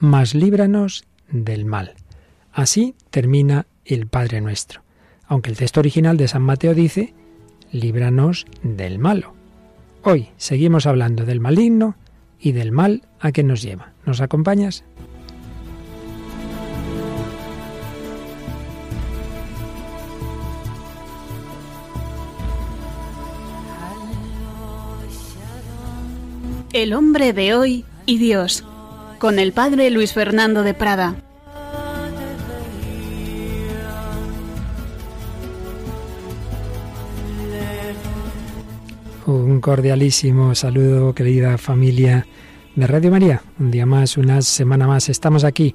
mas líbranos del mal. Así termina el Padre nuestro, aunque el texto original de San Mateo dice, líbranos del malo. Hoy seguimos hablando del maligno y del mal a que nos lleva. ¿Nos acompañas? El hombre de hoy y Dios, con el padre Luis Fernando de Prada. Un cordialísimo saludo, querida familia de Radio María. Un día más, una semana más, estamos aquí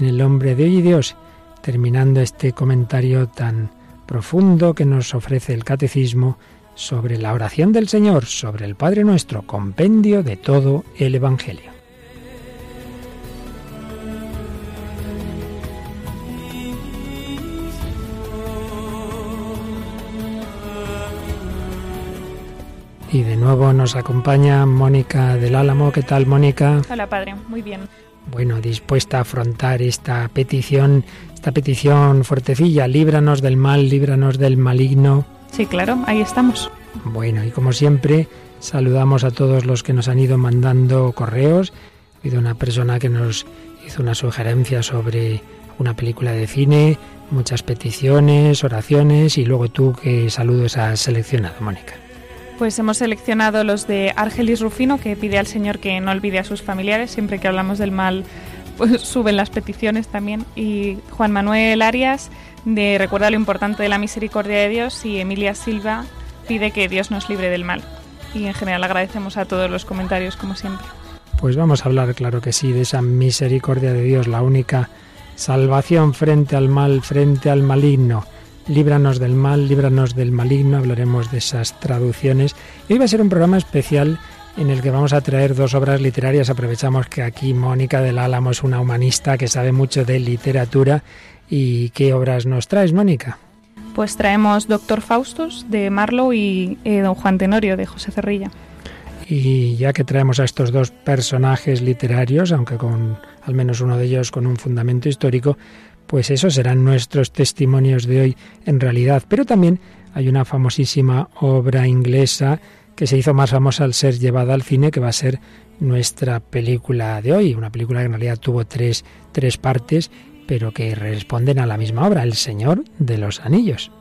en El hombre de hoy y Dios, terminando este comentario tan profundo que nos ofrece el catecismo sobre la oración del Señor, sobre el Padre Nuestro, compendio de todo el Evangelio. Y de nuevo nos acompaña Mónica del Álamo. ¿Qué tal, Mónica? Hola, padre. Muy bien. Bueno, dispuesta a afrontar esta petición, esta petición fuertecilla, líbranos del mal, líbranos del maligno. Sí, claro, ahí estamos. Bueno, y como siempre, saludamos a todos los que nos han ido mandando correos. Ha habido una persona que nos hizo una sugerencia sobre una película de cine, muchas peticiones, oraciones y luego tú qué saludos has seleccionado, Mónica. Pues hemos seleccionado los de Argelis Rufino, que pide al Señor que no olvide a sus familiares. Siempre que hablamos del mal, pues suben las peticiones también. Y Juan Manuel Arias, de Recuerda lo importante de la misericordia de Dios. Y Emilia Silva pide que Dios nos libre del mal. Y en general agradecemos a todos los comentarios, como siempre. Pues vamos a hablar, claro que sí, de esa misericordia de Dios, la única salvación frente al mal, frente al maligno. Líbranos del mal, líbranos del maligno, hablaremos de esas traducciones. Y hoy va a ser un programa especial en el que vamos a traer dos obras literarias. Aprovechamos que aquí Mónica del Álamo es una humanista que sabe mucho de literatura. ¿Y qué obras nos traes, Mónica? Pues traemos Doctor Faustus de Marlowe y eh, Don Juan Tenorio de José Cerrilla. Y ya que traemos a estos dos personajes literarios, aunque con al menos uno de ellos con un fundamento histórico, pues esos serán nuestros testimonios de hoy en realidad. Pero también hay una famosísima obra inglesa que se hizo más famosa al ser llevada al cine, que va a ser nuestra película de hoy, una película que en realidad tuvo tres, tres partes, pero que responden a la misma obra, El Señor de los Anillos.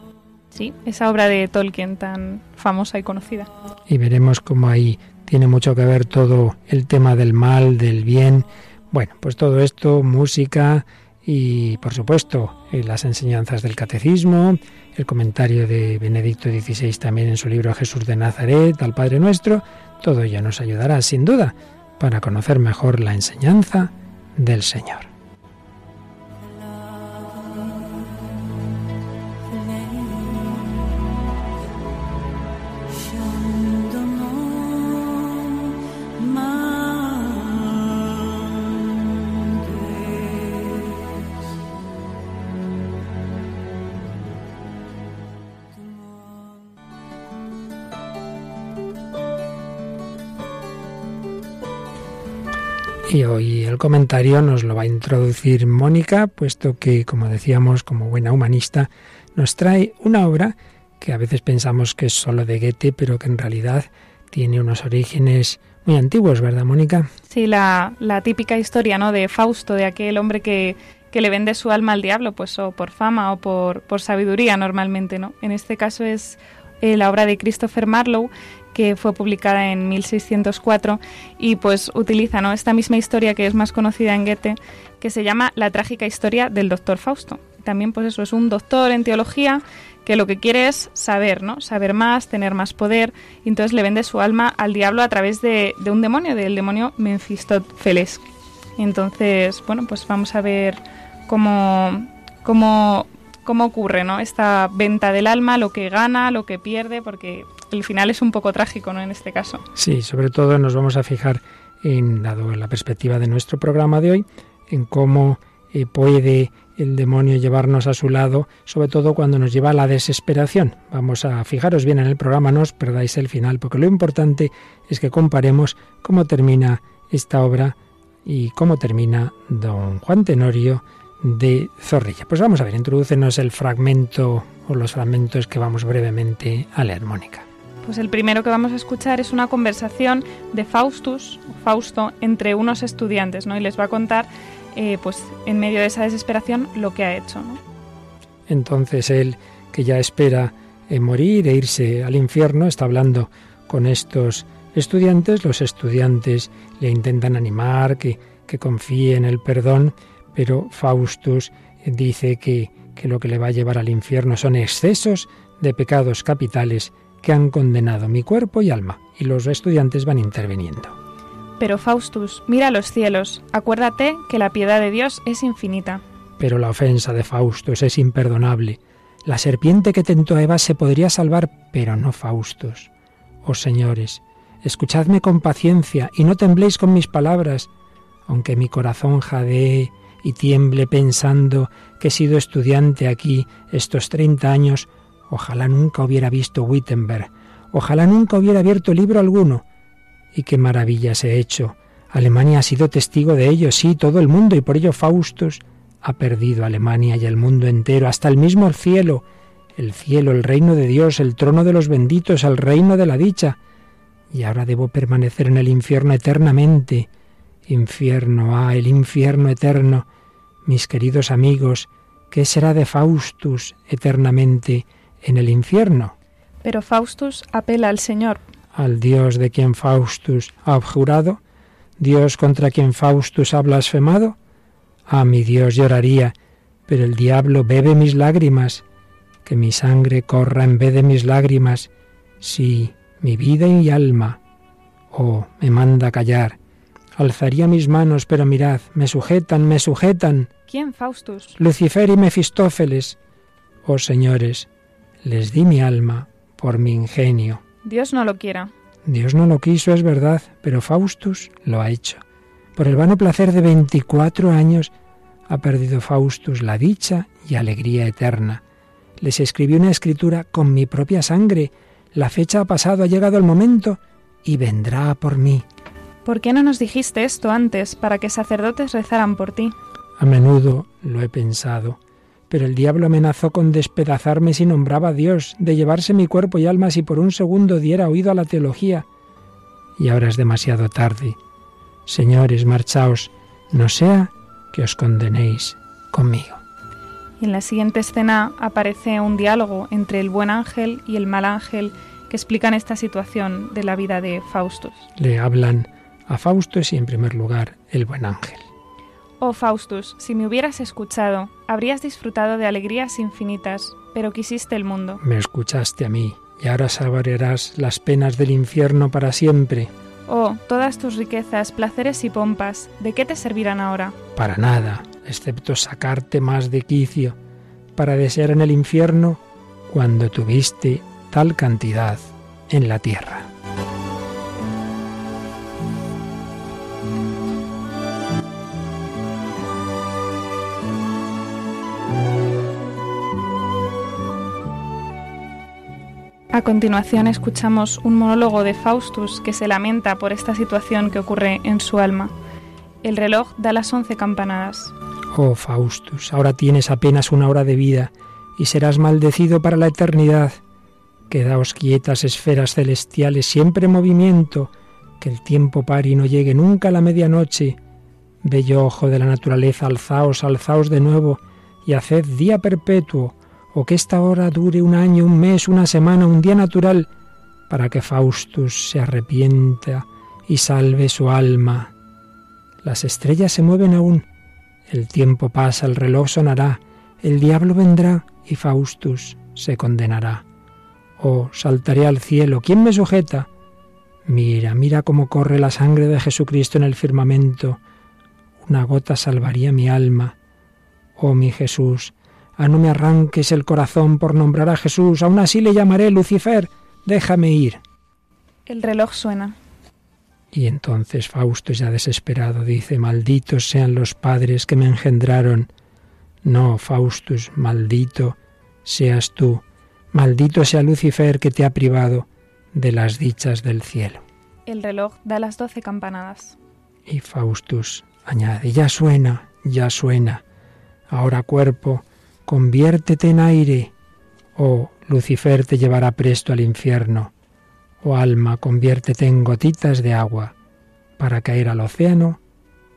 Sí, esa obra de Tolkien tan famosa y conocida. Y veremos cómo ahí tiene mucho que ver todo el tema del mal, del bien. Bueno, pues todo esto, música y por supuesto eh, las enseñanzas del catecismo, el comentario de Benedicto XVI también en su libro Jesús de Nazaret, al Padre Nuestro, todo ello nos ayudará sin duda para conocer mejor la enseñanza del Señor. Y hoy el comentario nos lo va a introducir Mónica, puesto que, como decíamos, como buena humanista, nos trae una obra que a veces pensamos que es solo de Goethe, pero que en realidad tiene unos orígenes muy antiguos, ¿verdad, Mónica? Sí, la, típica historia ¿no? de Fausto, de aquel hombre que, que le vende su alma al diablo, pues o por fama o por, por sabiduría normalmente, ¿no? En este caso es eh, la obra de Christopher Marlowe, que fue publicada en 1604 y pues utiliza ¿no? esta misma historia que es más conocida en Goethe, que se llama La trágica historia del doctor Fausto. También pues eso es un doctor en teología que lo que quiere es saber, ¿no? Saber más, tener más poder, y entonces le vende su alma al diablo a través de, de un demonio, del demonio Mephistófeles. Entonces, bueno, pues vamos a ver cómo, cómo, cómo ocurre, ¿no? Esta venta del alma, lo que gana, lo que pierde, porque el final es un poco trágico, ¿no? En este caso. Sí, sobre todo nos vamos a fijar en, dado la perspectiva de nuestro programa de hoy, en cómo eh, puede el demonio llevarnos a su lado, sobre todo cuando nos lleva a la desesperación. Vamos a fijaros bien en el programa, no os perdáis el final, porque lo importante es que comparemos cómo termina esta obra y cómo termina don Juan Tenorio de Zorrilla. Pues vamos a ver, introducenos el fragmento o los fragmentos que vamos brevemente a leer, Mónica. Pues el primero que vamos a escuchar es una conversación de Faustus, Fausto, entre unos estudiantes, ¿no? Y les va a contar, eh, pues, en medio de esa desesperación, lo que ha hecho. Entonces él, que ya espera eh, morir e irse al infierno, está hablando con estos estudiantes. Los estudiantes le intentan animar, que, que confíe en el perdón, pero Faustus dice que, que lo que le va a llevar al infierno son excesos de pecados capitales que han condenado mi cuerpo y alma, y los estudiantes van interviniendo. Pero Faustus, mira los cielos, acuérdate que la piedad de Dios es infinita. Pero la ofensa de Faustus es imperdonable. La serpiente que tentó a Eva se podría salvar, pero no Faustus. Oh señores, escuchadme con paciencia y no tembléis con mis palabras, aunque mi corazón jadee y tiemble pensando que he sido estudiante aquí estos treinta años, Ojalá nunca hubiera visto Wittenberg, ojalá nunca hubiera abierto libro alguno. Y qué maravillas he hecho. Alemania ha sido testigo de ello, sí, todo el mundo, y por ello Faustus ha perdido Alemania y el mundo entero, hasta el mismo cielo, el cielo, el reino de Dios, el trono de los benditos, el reino de la dicha. Y ahora debo permanecer en el infierno eternamente. Infierno, ah, el infierno eterno. Mis queridos amigos, ¿qué será de Faustus eternamente? En el infierno. Pero Faustus apela al Señor. Al Dios de quien Faustus ha abjurado, Dios contra quien Faustus ha blasfemado. A mi Dios lloraría, pero el diablo bebe mis lágrimas, que mi sangre corra en vez de mis lágrimas, sí, mi vida y alma. Oh, me manda callar. Alzaría mis manos, pero mirad, me sujetan, me sujetan. ¿Quién, Faustus? Lucifer y Mefistófeles. Oh señores, les di mi alma por mi ingenio. Dios no lo quiera. Dios no lo quiso, es verdad, pero Faustus lo ha hecho. Por el vano placer de veinticuatro años ha perdido Faustus la dicha y alegría eterna. Les escribí una escritura con mi propia sangre. La fecha ha pasado, ha llegado el momento y vendrá por mí. ¿Por qué no nos dijiste esto antes para que sacerdotes rezaran por ti? A menudo lo he pensado pero el diablo amenazó con despedazarme si nombraba a Dios, de llevarse mi cuerpo y alma si por un segundo diera oído a la teología. Y ahora es demasiado tarde. Señores, marchaos, no sea que os condenéis conmigo. Y en la siguiente escena aparece un diálogo entre el buen ángel y el mal ángel que explican esta situación de la vida de Faustus. Le hablan a Faustus y en primer lugar el buen ángel. Oh Faustus, si me hubieras escuchado, habrías disfrutado de alegrías infinitas, pero quisiste el mundo. Me escuchaste a mí, y ahora saborearás las penas del infierno para siempre. Oh, todas tus riquezas, placeres y pompas, ¿de qué te servirán ahora? Para nada, excepto sacarte más de quicio, para desear en el infierno cuando tuviste tal cantidad en la tierra. A continuación escuchamos un monólogo de Faustus que se lamenta por esta situación que ocurre en su alma. El reloj da las once campanadas. Oh Faustus, ahora tienes apenas una hora de vida y serás maldecido para la eternidad. Quedaos quietas esferas celestiales, siempre en movimiento, que el tiempo pare y no llegue nunca a la medianoche. Bello ojo de la naturaleza, alzaos, alzaos de nuevo y haced día perpetuo o que esta hora dure un año, un mes, una semana, un día natural, para que Faustus se arrepienta y salve su alma. Las estrellas se mueven aún, el tiempo pasa, el reloj sonará, el diablo vendrá y Faustus se condenará. Oh, saltaré al cielo, ¿quién me sujeta? Mira, mira cómo corre la sangre de Jesucristo en el firmamento. Una gota salvaría mi alma. Oh mi Jesús, Ah, no me arranques el corazón por nombrar a Jesús, aún así le llamaré Lucifer, déjame ir. El reloj suena. Y entonces Fausto ya desesperado dice, malditos sean los padres que me engendraron. No, Faustus, maldito seas tú, maldito sea Lucifer que te ha privado de las dichas del cielo. El reloj da las doce campanadas. Y Faustus añade, ya suena, ya suena. Ahora cuerpo, conviértete en aire, o Lucifer te llevará presto al infierno. O alma, conviértete en gotitas de agua para caer al océano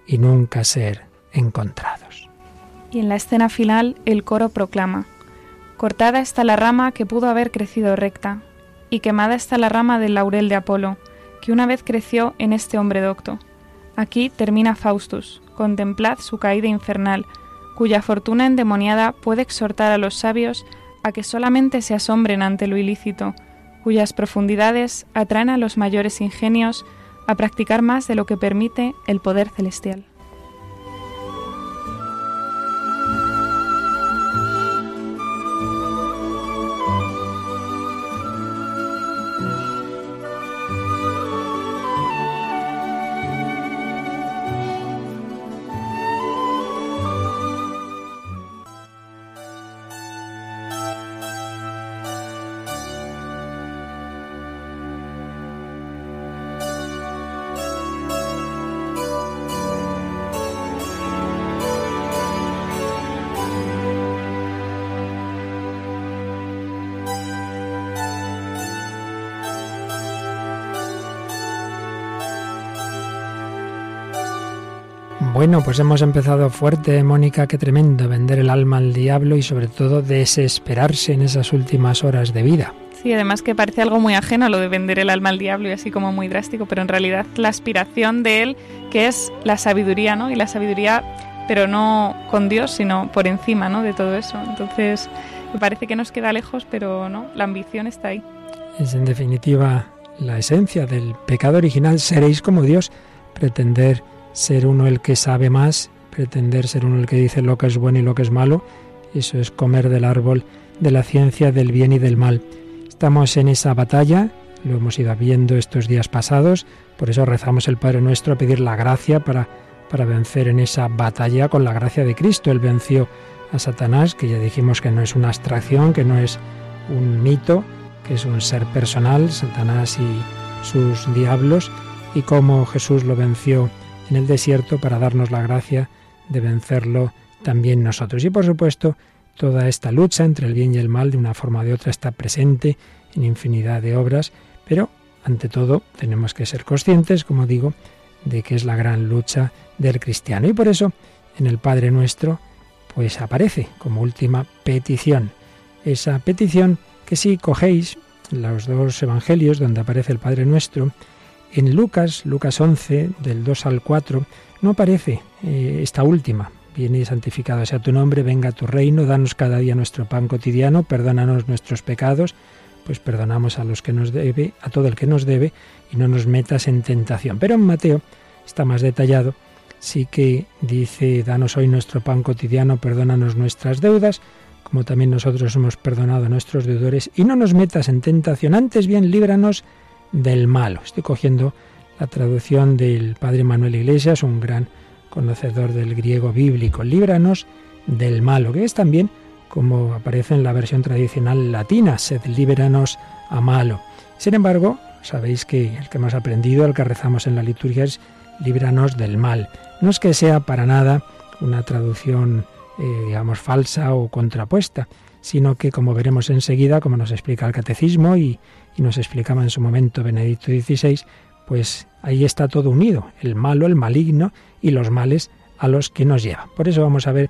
y nunca ser encontrados. Y en la escena final el coro proclama, Cortada está la rama que pudo haber crecido recta, y quemada está la rama del laurel de Apolo, que una vez creció en este hombre docto. Aquí termina Faustus, contemplad su caída infernal, cuya fortuna endemoniada puede exhortar a los sabios a que solamente se asombren ante lo ilícito, cuyas profundidades atraen a los mayores ingenios a practicar más de lo que permite el poder celestial. Bueno, pues hemos empezado fuerte, Mónica, qué tremendo, vender el alma al diablo y sobre todo desesperarse en esas últimas horas de vida. Sí, además que parece algo muy ajeno lo de vender el alma al diablo y así como muy drástico, pero en realidad la aspiración de él, que es la sabiduría, ¿no? Y la sabiduría, pero no con Dios, sino por encima, ¿no? De todo eso. Entonces, me parece que nos queda lejos, pero no, la ambición está ahí. Es en definitiva la esencia del pecado original, seréis como Dios, pretender ser uno el que sabe más, pretender ser uno el que dice lo que es bueno y lo que es malo, eso es comer del árbol de la ciencia del bien y del mal. Estamos en esa batalla, lo hemos ido viendo estos días pasados, por eso rezamos el Padre Nuestro a pedir la gracia para, para vencer en esa batalla con la gracia de Cristo. Él venció a Satanás, que ya dijimos que no es una abstracción, que no es un mito, que es un ser personal, Satanás y sus diablos, y cómo Jesús lo venció en el desierto para darnos la gracia de vencerlo también nosotros. Y por supuesto, toda esta lucha entre el bien y el mal de una forma o de otra está presente en infinidad de obras, pero ante todo tenemos que ser conscientes, como digo, de que es la gran lucha del cristiano. Y por eso en el Padre Nuestro pues aparece como última petición. Esa petición que si cogéis los dos evangelios donde aparece el Padre Nuestro, en Lucas, Lucas 11, del 2 al 4, no aparece eh, esta última. Viene santificado sea tu nombre, venga tu reino, danos cada día nuestro pan cotidiano, perdónanos nuestros pecados, pues perdonamos a los que nos debe, a todo el que nos debe, y no nos metas en tentación. Pero en Mateo está más detallado, sí que dice, danos hoy nuestro pan cotidiano, perdónanos nuestras deudas, como también nosotros hemos perdonado a nuestros deudores, y no nos metas en tentación, antes bien líbranos del malo. Estoy cogiendo la traducción del padre Manuel Iglesias, un gran conocedor del griego bíblico. Líbranos del malo, que es también como aparece en la versión tradicional latina, sed líbranos a malo. Sin embargo, sabéis que el que hemos aprendido, el que rezamos en la liturgia es líbranos del mal. No es que sea para nada una traducción, eh, digamos, falsa o contrapuesta, sino que, como veremos enseguida, como nos explica el catecismo y, y nos explicaba en su momento Benedicto XVI, pues ahí está todo unido, el malo, el maligno y los males a los que nos lleva. Por eso vamos a ver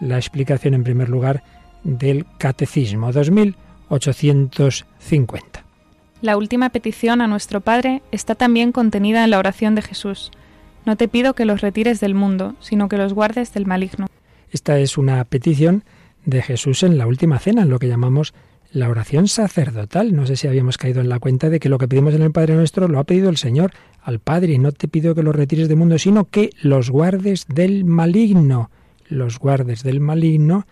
la explicación en primer lugar del Catecismo 2850. La última petición a nuestro Padre está también contenida en la oración de Jesús. No te pido que los retires del mundo, sino que los guardes del maligno. Esta es una petición de Jesús en la última cena, en lo que llamamos la oración sacerdotal. No sé si habíamos caído en la cuenta de que lo que pedimos en el Padre Nuestro lo ha pedido el Señor al Padre. Y no te pido que los retires del mundo, sino que los guardes del maligno. Los guardes del maligno,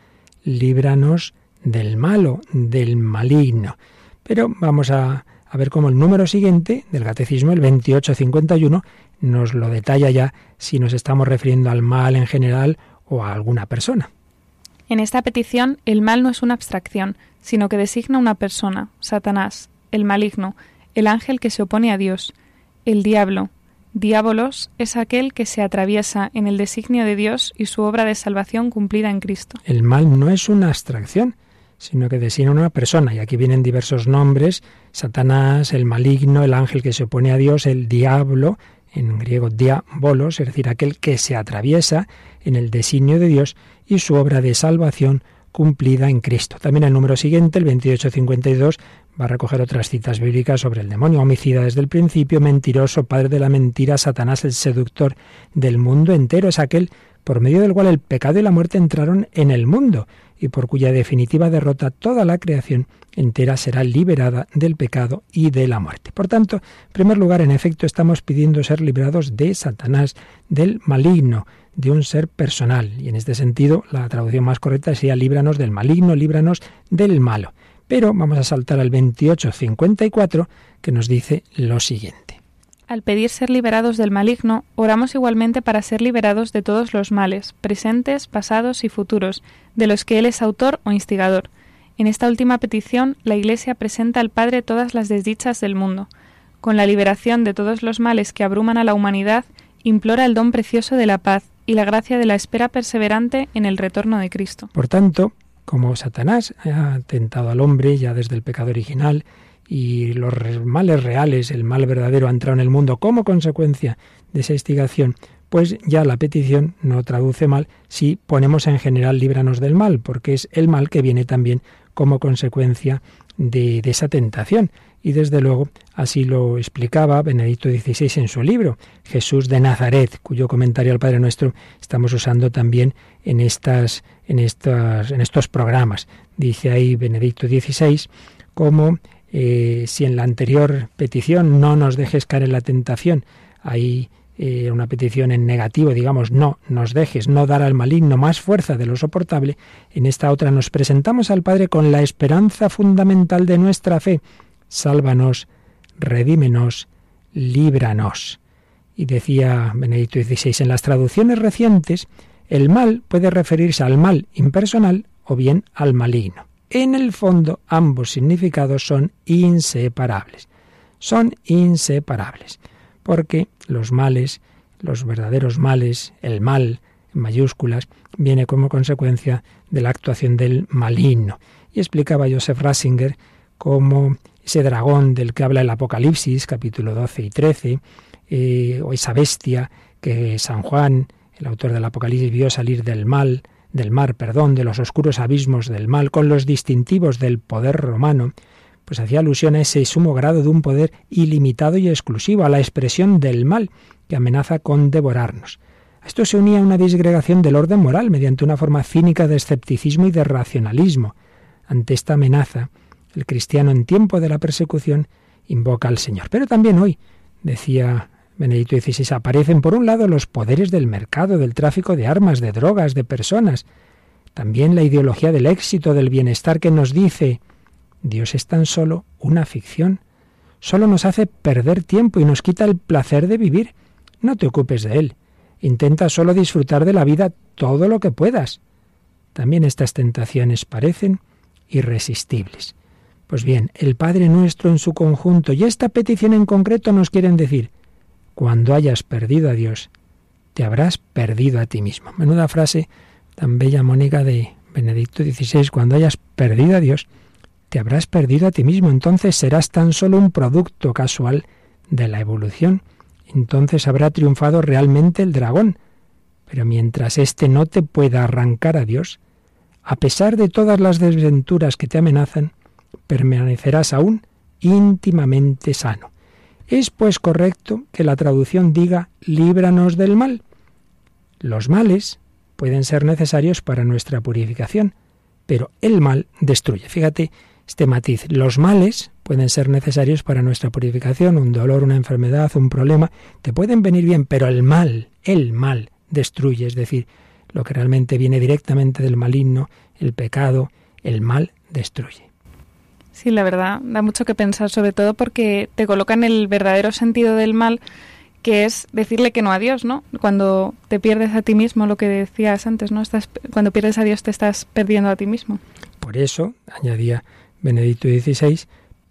líbranos del malo, del maligno. Pero vamos a, a ver cómo el número siguiente del Catecismo, el 2851, nos lo detalla ya si nos estamos refiriendo al mal en general o a alguna persona. En esta petición, el mal no es una abstracción, sino que designa una persona, Satanás, el maligno, el ángel que se opone a Dios, el diablo, Diábolos es aquel que se atraviesa en el designio de Dios y su obra de salvación cumplida en Cristo. El mal no es una abstracción, sino que designa una persona. Y aquí vienen diversos nombres, Satanás, el maligno, el ángel que se opone a Dios, el diablo, en griego diabolos, es decir, aquel que se atraviesa en el designio de Dios y su obra de salvación cumplida en Cristo. También el número siguiente, el 2852, va a recoger otras citas bíblicas sobre el demonio, homicida desde el principio, mentiroso, padre de la mentira, Satanás el seductor del mundo entero, es aquel por medio del cual el pecado y la muerte entraron en el mundo y por cuya definitiva derrota toda la creación entera será liberada del pecado y de la muerte. Por tanto, en primer lugar, en efecto, estamos pidiendo ser librados de Satanás, del maligno, de un ser personal. Y en este sentido, la traducción más correcta sería líbranos del maligno, líbranos del malo. Pero vamos a saltar al 2854 que nos dice lo siguiente. Al pedir ser liberados del maligno, oramos igualmente para ser liberados de todos los males, presentes, pasados y futuros, de los que Él es autor o instigador. En esta última petición, la Iglesia presenta al Padre todas las desdichas del mundo. Con la liberación de todos los males que abruman a la humanidad, implora el don precioso de la paz, y la gracia de la espera perseverante en el retorno de Cristo. Por tanto, como Satanás ha tentado al hombre ya desde el pecado original y los males reales, el mal verdadero ha entrado en el mundo como consecuencia de esa instigación, pues ya la petición no traduce mal si ponemos en general líbranos del mal, porque es el mal que viene también como consecuencia de, de esa tentación. Y desde luego así lo explicaba Benedicto XVI en su libro, Jesús de Nazaret, cuyo comentario al Padre Nuestro estamos usando también en, estas, en, estas, en estos programas. Dice ahí Benedicto XVI como eh, si en la anterior petición no nos dejes caer en la tentación, hay eh, una petición en negativo, digamos, no nos dejes, no dar al maligno más fuerza de lo soportable, en esta otra nos presentamos al Padre con la esperanza fundamental de nuestra fe, sálvanos, redímenos, líbranos. Y decía Benedicto XVI, en las traducciones recientes, el mal puede referirse al mal impersonal o bien al maligno. En el fondo, ambos significados son inseparables. Son inseparables, porque los males, los verdaderos males, el mal en mayúsculas, viene como consecuencia de la actuación del maligno. Y explicaba Joseph Ratzinger cómo ese dragón del que habla el Apocalipsis, capítulo 12 y 13, eh, o esa bestia que San Juan, el autor del Apocalipsis, vio salir del mal, del mar, perdón, de los oscuros abismos del mal, con los distintivos del poder romano, pues hacía alusión a ese sumo grado de un poder ilimitado y exclusivo, a la expresión del mal que amenaza con devorarnos. A esto se unía una disgregación del orden moral mediante una forma cínica de escepticismo y de racionalismo. Ante esta amenaza, el cristiano en tiempo de la persecución invoca al Señor. Pero también hoy, decía Benedicto XVI, aparecen por un lado los poderes del mercado, del tráfico de armas, de drogas, de personas. También la ideología del éxito, del bienestar que nos dice, Dios es tan solo una ficción. Solo nos hace perder tiempo y nos quita el placer de vivir. No te ocupes de él. Intenta solo disfrutar de la vida todo lo que puedas. También estas tentaciones parecen irresistibles. Pues bien, el Padre nuestro en su conjunto y esta petición en concreto nos quieren decir, cuando hayas perdido a Dios, te habrás perdido a ti mismo. Menuda frase tan bella, Mónica, de Benedicto XVI, cuando hayas perdido a Dios, te habrás perdido a ti mismo, entonces serás tan solo un producto casual de la evolución. Entonces habrá triunfado realmente el dragón. Pero mientras éste no te pueda arrancar a Dios, a pesar de todas las desventuras que te amenazan, permanecerás aún íntimamente sano. Es pues correcto que la traducción diga líbranos del mal. Los males pueden ser necesarios para nuestra purificación, pero el mal destruye. Fíjate este matiz. Los males pueden ser necesarios para nuestra purificación, un dolor, una enfermedad, un problema, te pueden venir bien, pero el mal, el mal destruye, es decir, lo que realmente viene directamente del maligno, el pecado, el mal destruye. Sí, la verdad, da mucho que pensar, sobre todo porque te coloca en el verdadero sentido del mal, que es decirle que no a Dios, ¿no? Cuando te pierdes a ti mismo, lo que decías antes, ¿no? Estás, cuando pierdes a Dios te estás perdiendo a ti mismo. Por eso, añadía Benedicto XVI,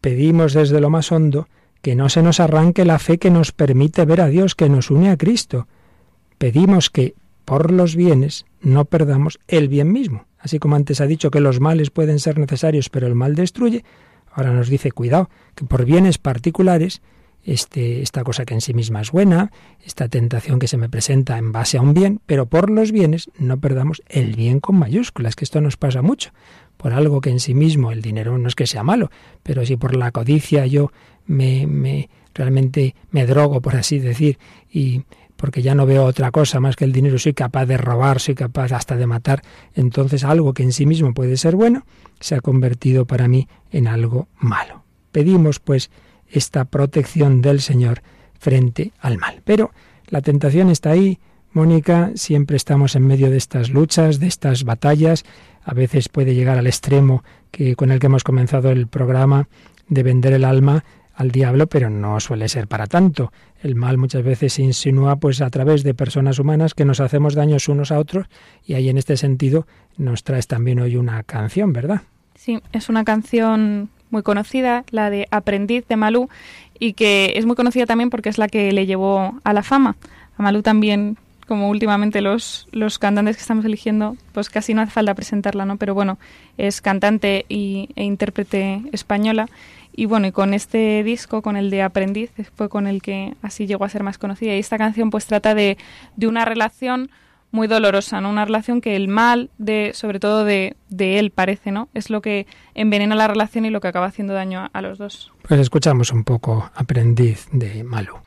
pedimos desde lo más hondo que no se nos arranque la fe que nos permite ver a Dios, que nos une a Cristo. Pedimos que por los bienes no perdamos el bien mismo. Así como antes ha dicho que los males pueden ser necesarios, pero el mal destruye, ahora nos dice cuidado, que por bienes particulares, este, esta cosa que en sí misma es buena, esta tentación que se me presenta en base a un bien, pero por los bienes no perdamos el bien con mayúsculas, que esto nos pasa mucho. Por algo que en sí mismo el dinero no es que sea malo, pero si por la codicia yo me, me realmente me drogo, por así decir, y porque ya no veo otra cosa más que el dinero, soy capaz de robar, soy capaz hasta de matar, entonces algo que en sí mismo puede ser bueno, se ha convertido para mí en algo malo. Pedimos pues esta protección del Señor frente al mal. Pero la tentación está ahí, Mónica, siempre estamos en medio de estas luchas, de estas batallas, a veces puede llegar al extremo que con el que hemos comenzado el programa de vender el alma al diablo, pero no suele ser para tanto. El mal muchas veces se insinúa pues a través de personas humanas que nos hacemos daños unos a otros y ahí en este sentido nos traes también hoy una canción, ¿verdad? Sí, es una canción muy conocida, la de Aprendiz de Malú, y que es muy conocida también porque es la que le llevó a la fama. A Malú también, como últimamente los, los cantantes que estamos eligiendo, pues casi no hace falta presentarla, ¿no? Pero bueno, es cantante y, e intérprete española y bueno, y con este disco, con el de Aprendiz, fue con el que así llegó a ser más conocida. Y esta canción pues trata de, de una relación muy dolorosa, ¿no? Una relación que el mal de, sobre todo de, de, él parece, ¿no? Es lo que envenena la relación y lo que acaba haciendo daño a, a los dos. Pues escuchamos un poco Aprendiz de Malu.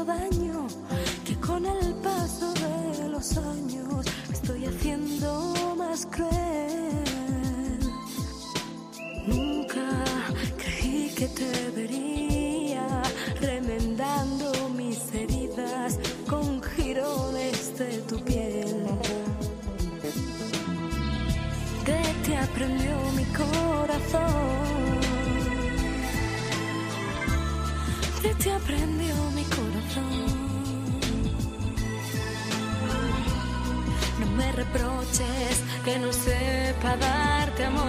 Daño, que con el paso de los años me estoy haciendo más cruel. Nunca creí que te vería remendando mis heridas con girones de tu piel. De te aprendió mi corazón. De te aprendió mi corazón. No me reproches que no sepa darte amor.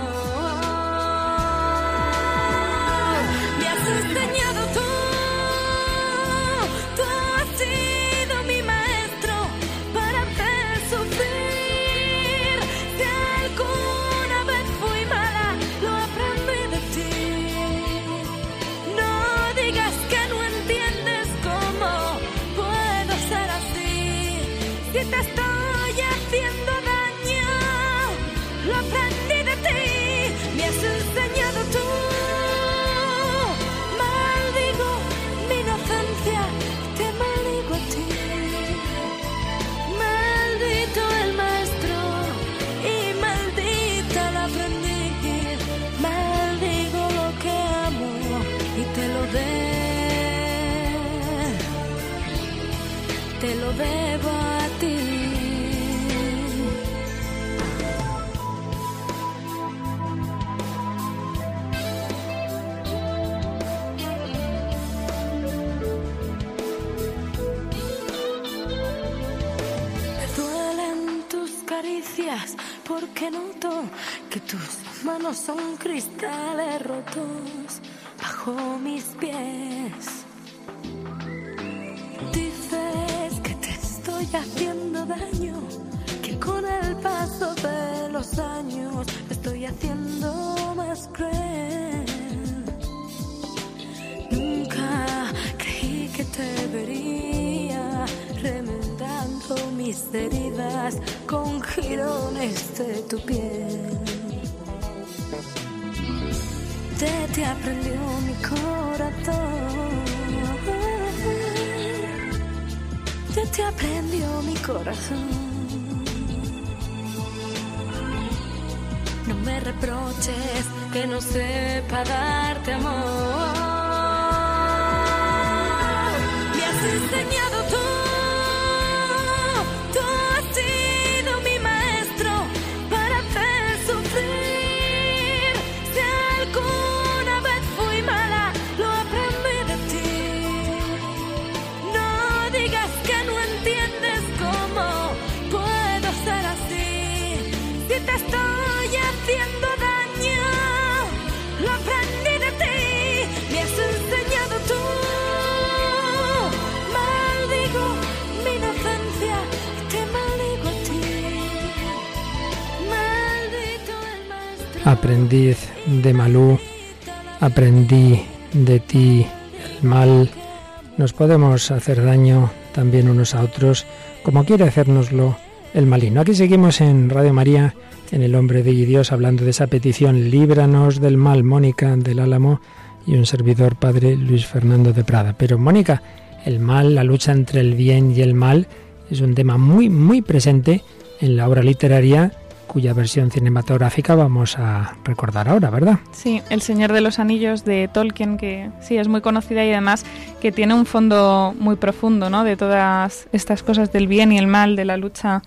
Me has enseñado tú. Porque noto que tus manos son cristales rotos bajo mis pies. Dices que te estoy haciendo daño, que con el paso de los años me estoy haciendo más cruel. Nunca creí que te vería mis heridas con jirones de tu piel. De te aprendió mi corazón. De te aprendió mi corazón. me reproches que no sepa darte amor. Me has enseñado Aprendiz de Malú, aprendí de ti el mal. Nos podemos hacer daño también unos a otros, como quiere hacérnoslo el maligno. Aquí seguimos en Radio María, en El Hombre de Dios, hablando de esa petición, líbranos del mal, Mónica del Álamo y un servidor padre Luis Fernando de Prada. Pero Mónica, el mal, la lucha entre el bien y el mal, es un tema muy, muy presente en la obra literaria cuya versión cinematográfica vamos a recordar ahora, ¿verdad? Sí, El Señor de los Anillos de Tolkien, que sí es muy conocida y además que tiene un fondo muy profundo, ¿no? De todas estas cosas del bien y el mal, de la lucha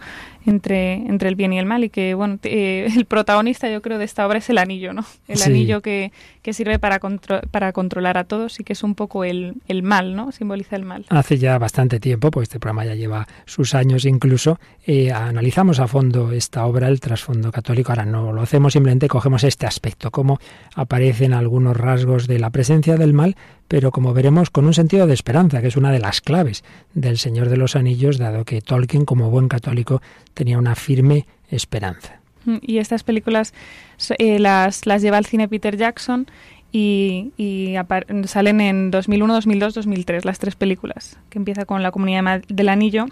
entre, entre el bien y el mal y que, bueno, eh, el protagonista yo creo de esta obra es el anillo, ¿no? El Sí. anillo que, que sirve para, contro- para controlar a todos y que es un poco el, el mal, ¿no? Simboliza el mal. Hace ya bastante tiempo, pues este programa ya lleva sus años incluso, eh, analizamos a fondo esta obra, el trasfondo católico. Ahora no lo hacemos, simplemente cogemos este aspecto, cómo aparecen algunos rasgos de la presencia del mal, pero como veremos con un sentido de esperanza, que es una de las claves del Señor de los Anillos, dado que Tolkien, como buen católico, tenía una firme esperanza. Mm, Y estas películas eh, las, las lleva al cine Peter Jackson y, salen en 2001, 2002, 2003, las tres películas, que empieza con La Comunidad del Anillo,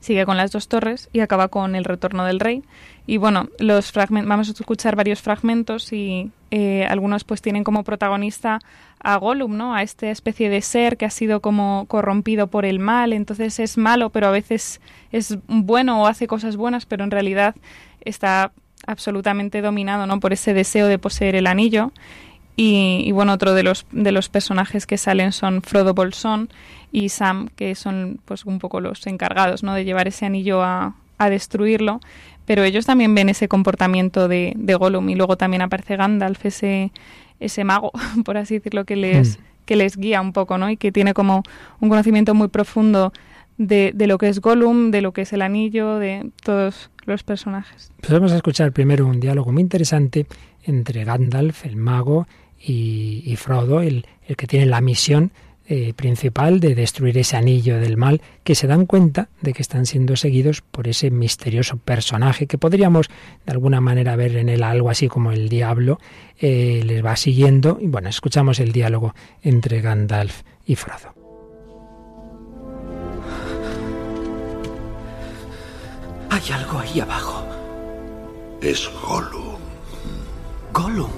sigue con Las Dos Torres y acaba con El Retorno del Rey. Y bueno, los vamos a escuchar varios fragmentos y eh, algunos pues tienen como protagonista a Gollum, ¿no? A esta especie de ser que ha sido como corrompido por el mal, entonces es malo, pero a veces es bueno o hace cosas buenas, pero en realidad está absolutamente dominado, ¿no? Por ese deseo de poseer el anillo. Y, bueno, otro de los, de los personajes que salen son Frodo Bolsón y Sam, que son pues un poco los encargados, ¿no? De llevar ese anillo a, a destruirlo. Pero ellos también ven ese comportamiento de, de Gollum y luego también aparece Gandalf, ese, ese mago, por así decirlo, que les, Mm. que les guía un poco, ¿no? Y que tiene como un conocimiento muy profundo de, de lo que es Gollum, de lo que es el anillo, de todos los personajes. Pues vamos a escuchar primero un diálogo muy interesante entre Gandalf, el mago, y, y Frodo, el, el que tiene la misión eh, principal de destruir ese anillo del mal, que se dan cuenta de que están siendo seguidos por ese misterioso personaje que podríamos de alguna manera ver en él algo así como el diablo, eh, les va siguiendo. Y bueno, escuchamos el diálogo entre Gandalf y Frodo. Hay algo ahí abajo. Es Gollum. Gollum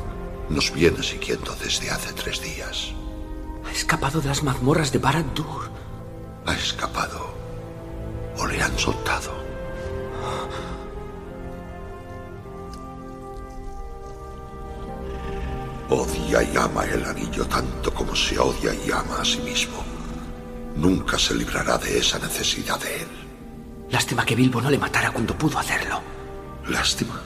Nos viene siguiendo desde hace tres días. Ha escapado de las mazmorras de Barad-dûr. Ha escapado. O le han soltado. Odia y ama el anillo tanto como se odia y ama a sí mismo. Nunca se librará de esa necesidad de él. Lástima que Bilbo no le matara cuando pudo hacerlo. Lástima.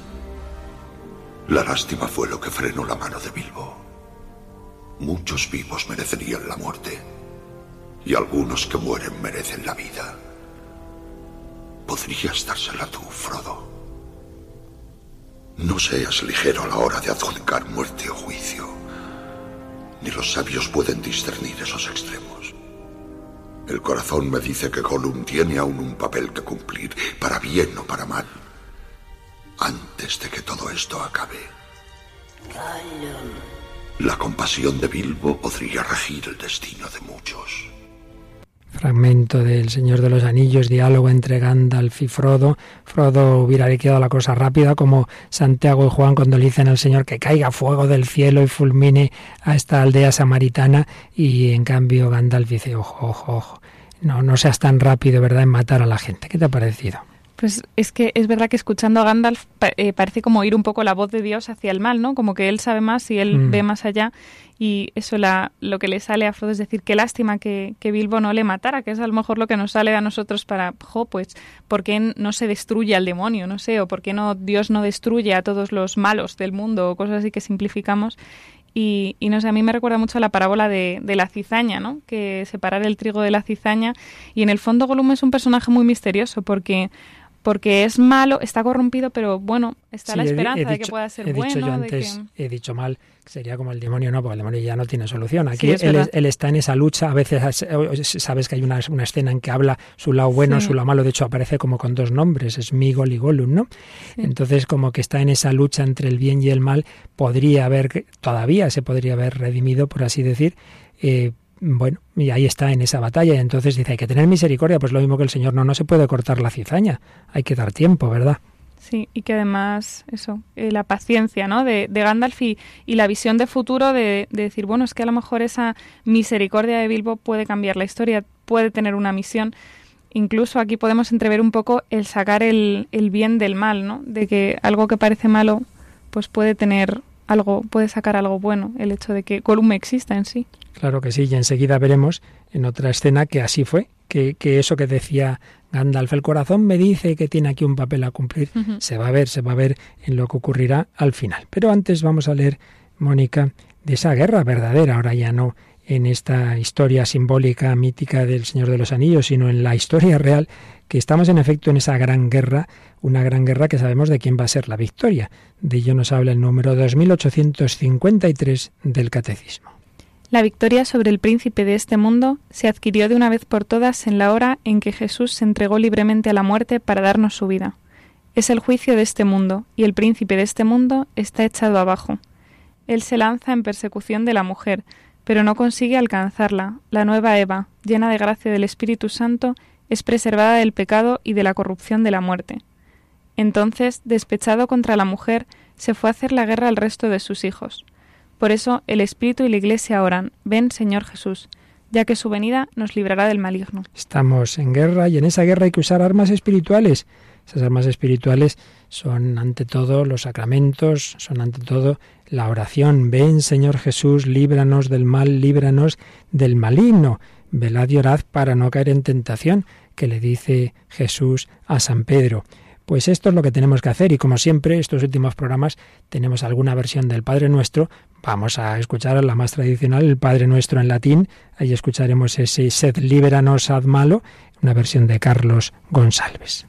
La lástima fue lo que frenó la mano de Bilbo. Muchos vivos merecerían la muerte. Y algunos que mueren merecen la vida. Podrías dársela tú, Frodo. No seas ligero a la hora de adjudicar muerte o juicio. Ni los sabios pueden discernir esos extremos. El corazón me dice que Gollum tiene aún un papel que cumplir, para bien o para mal antes de que todo esto acabe. La compasión de Bilbo podría regir el destino de muchos. Fragmento del Señor de los Anillos, diálogo entre Gandalf y Frodo. Frodo hubiera liquidado la cosa rápida, como Santiago y Juan cuando le dicen al Señor que caiga fuego del cielo y fulmine a esta aldea samaritana. Y en cambio Gandalf dice, ojo, ojo, ojo, no, no seas tan rápido, ¿verdad?, en matar a la gente. ¿Qué te ha parecido? Pues es que es verdad que escuchando a Gandalf eh, parece como oír un poco la voz de Dios hacia el mal, ¿no? Como que él sabe más y él Mm. ve más allá y eso la, lo que le sale a Frodo es decir, qué lástima que, que Bilbo no le matara, que es a lo mejor lo que nos sale a nosotros para, jo, pues, ¿por qué no se destruye al demonio? No sé, o por qué no Dios no destruye a todos los malos del mundo o cosas así que simplificamos. Y, y no sé, a mí me recuerda mucho a la parábola de, de la cizaña, ¿no? Que separar el trigo de la cizaña. Y en el fondo Gollum es un personaje muy misterioso porque porque es malo, está corrompido, pero bueno, está Sí, la he di- he esperanza de que pueda ser he bueno. dicho yo antes, que- he dicho mal, sería como el demonio, no, porque el demonio ya no tiene solución. Aquí Sí, es él, está en esa lucha, a veces sabes que hay una, una escena en que habla su lado bueno, Sí. su lado malo, de hecho aparece como con dos nombres, es Migol y Gollum, ¿no? Entonces como que está en esa lucha entre el bien y el mal, podría haber, todavía se podría haber redimido, por así decir, eh, bueno, y ahí está en esa batalla. Y entonces dice, hay que tener misericordia, pues lo mismo que el Señor, no, no se puede cortar la cizaña, hay que dar tiempo, ¿verdad? Sí, y que además, eso, eh, la paciencia, ¿no? De, de Gandalf y, y la visión de futuro de, de decir, bueno, es que a lo mejor esa misericordia de Bilbo puede cambiar la historia, puede tener una misión. Incluso aquí podemos entrever un poco el sacar el, el bien del mal, ¿no? De que algo que parece malo, pues puede tener algo, puede sacar algo bueno, el hecho de que Gollum exista en sí. Claro que sí, y enseguida veremos en otra escena que así fue, que, que eso que decía Gandalf, el corazón me dice que tiene aquí un papel a cumplir, se va a ver, se va a ver en lo que ocurrirá al final. Pero antes vamos a leer, Mónica, de esa guerra verdadera, ahora ya no en esta historia simbólica, mítica del Señor de los Anillos, sino en la historia real, que estamos en efecto en esa gran guerra, una gran guerra que sabemos de quién va a ser la victoria. De ello nos habla el número 2853 del Catecismo. La victoria sobre el príncipe de este mundo se adquirió de una vez por todas en la hora en que Jesús se entregó libremente a la muerte para darnos su vida. Es el juicio de este mundo, y el príncipe de este mundo está echado abajo. Él se lanza en persecución de la mujer, pero no consigue alcanzarla. La nueva Eva, llena de gracia del Espíritu Santo, es preservada del pecado y de la corrupción de la muerte. Entonces, despechado contra la mujer, se fue a hacer la guerra al resto de sus hijos. Por eso el Espíritu y la Iglesia oran, ven Señor Jesús, ya que su venida nos librará del maligno. Estamos en guerra y en esa guerra hay que usar armas espirituales. Esas armas espirituales son ante todo los sacramentos, son ante todo la oración. Ven Señor Jesús, líbranos del mal, líbranos del maligno. Velad y orad para no caer en tentación, que le dice Jesús a San Pedro. Pues esto es lo que tenemos que hacer y como siempre, estos últimos programas tenemos alguna versión del Padre Nuestro. Vamos a escuchar la más tradicional, el Padre Nuestro en latín. Ahí escucharemos ese Sed liberanos ad malo, una versión de Carlos González.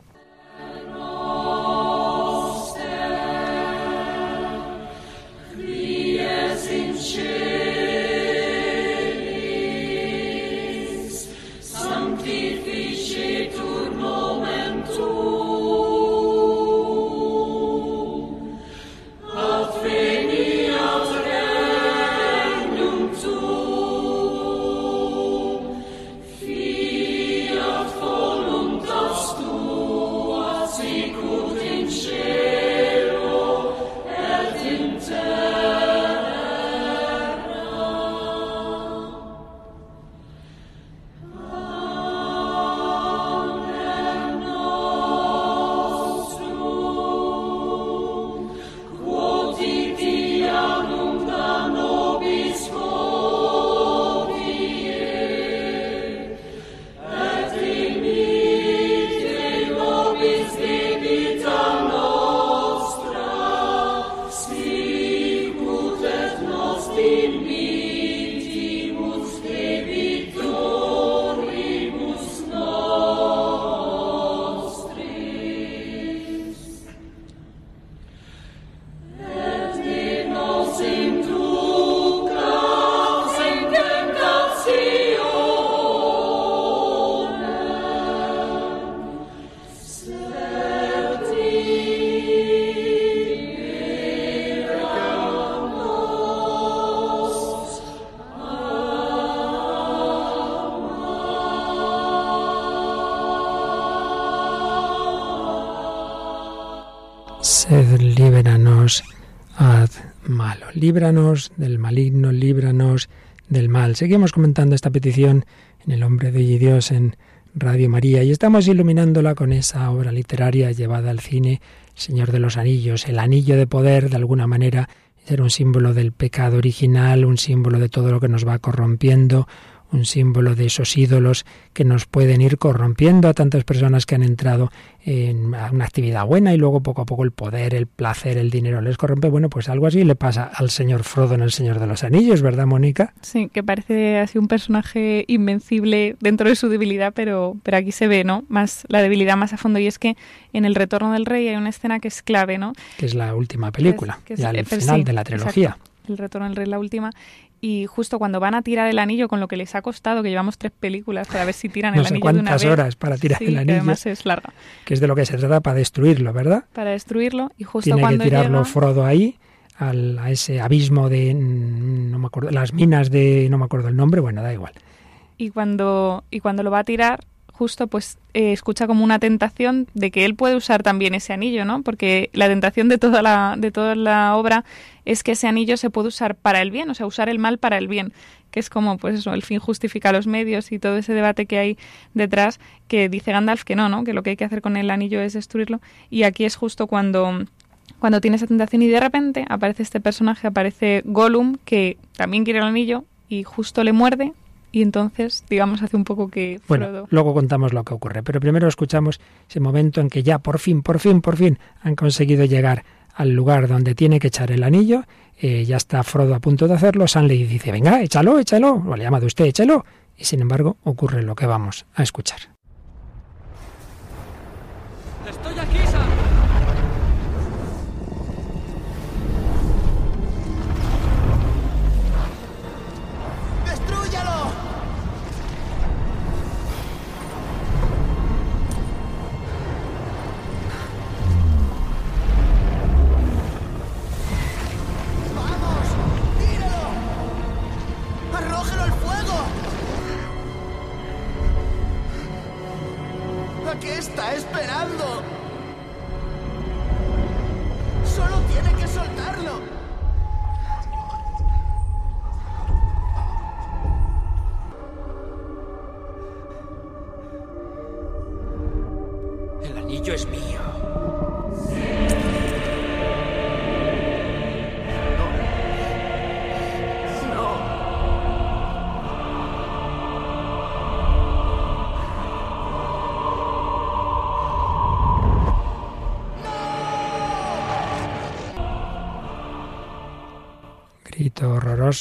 Líbranos ad malo. Líbranos del maligno, líbranos del mal. Seguimos comentando esta petición en el hombre de Dios en Radio María y estamos iluminándola con esa obra literaria llevada al cine, Señor de los Anillos, el anillo de poder, de alguna manera, ser un símbolo del pecado original, un símbolo de todo lo que nos va corrompiendo, un símbolo de esos ídolos que nos pueden ir corrompiendo a tantas personas que han entrado en una actividad buena y luego poco a poco el poder, el placer, el dinero les corrompe. Bueno, pues algo así le pasa al señor Frodo en El Señor de los Anillos, ¿verdad, Mónica? Sí, que parece así un personaje invencible dentro de su debilidad, pero, pero aquí se ve, ¿no? Más la debilidad más a fondo. Y es que en El Retorno del Rey hay una escena que es clave, ¿no? Que es la última película, Que es- ya final sí, de la trilogía. exacto. El Retorno del Rey, la última. Y justo cuando van a tirar el anillo, con lo que les ha costado, que llevamos tres películas para ver si tiran No el sé anillo de una cuántas vez. horas para tirar Sí, el que anillo, además es larga. que es de lo que se trata para destruirlo, ¿verdad? Para destruirlo. Y justo Tiene que tirarlo llega... Frodo ahí, al- a ese abismo de, mm, no me acuerdo, las minas de, no me acuerdo el nombre, bueno, da igual. y cuando y cuando lo va a tirar justo pues eh, escucha como una tentación de que él puede usar también ese anillo no porque la tentación de toda la de toda la obra es que ese anillo se puede usar para el bien o sea usar el mal para el bien que es como pues eso el fin justifica los medios y todo ese debate que hay detrás que dice Gandalf que no no que lo que hay que hacer con el anillo es destruirlo. Y aquí es justo cuando cuando tiene esa tentación y de repente aparece este personaje, aparece Gollum, que también quiere el anillo y justo le muerde y entonces, digamos, hace un poco que Bueno, luego contamos lo que ocurre, pero primero escuchamos ese momento en que ya por fin, por fin, por fin han conseguido llegar al lugar donde tiene que echar el anillo. eh, ya está Frodo a punto de hacerlo. Sam le dice, venga, échalo, échalo. Lo ha llamado usted, échalo. Y sin embargo, ocurre lo que vamos a escuchar. ¡Estoy aquí,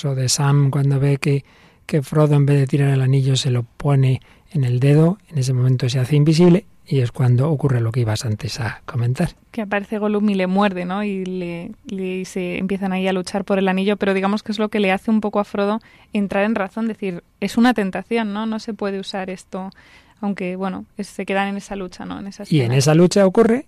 De Sam cuando ve que, que Frodo en vez de tirar el anillo se lo pone en el dedo. En ese momento se hace invisible y es cuando ocurre lo que ibas antes a comentar. que aparece Gollum y le muerde, ¿no? Y le, y se empiezan ahí a luchar por el anillo, pero digamos que es lo que le hace un poco a Frodo entrar en razón, decir, es una tentación, ¿no? No se puede usar esto, aunque, bueno, es- se quedan en esa lucha, ¿no? En esa Y en esa lucha ocurre,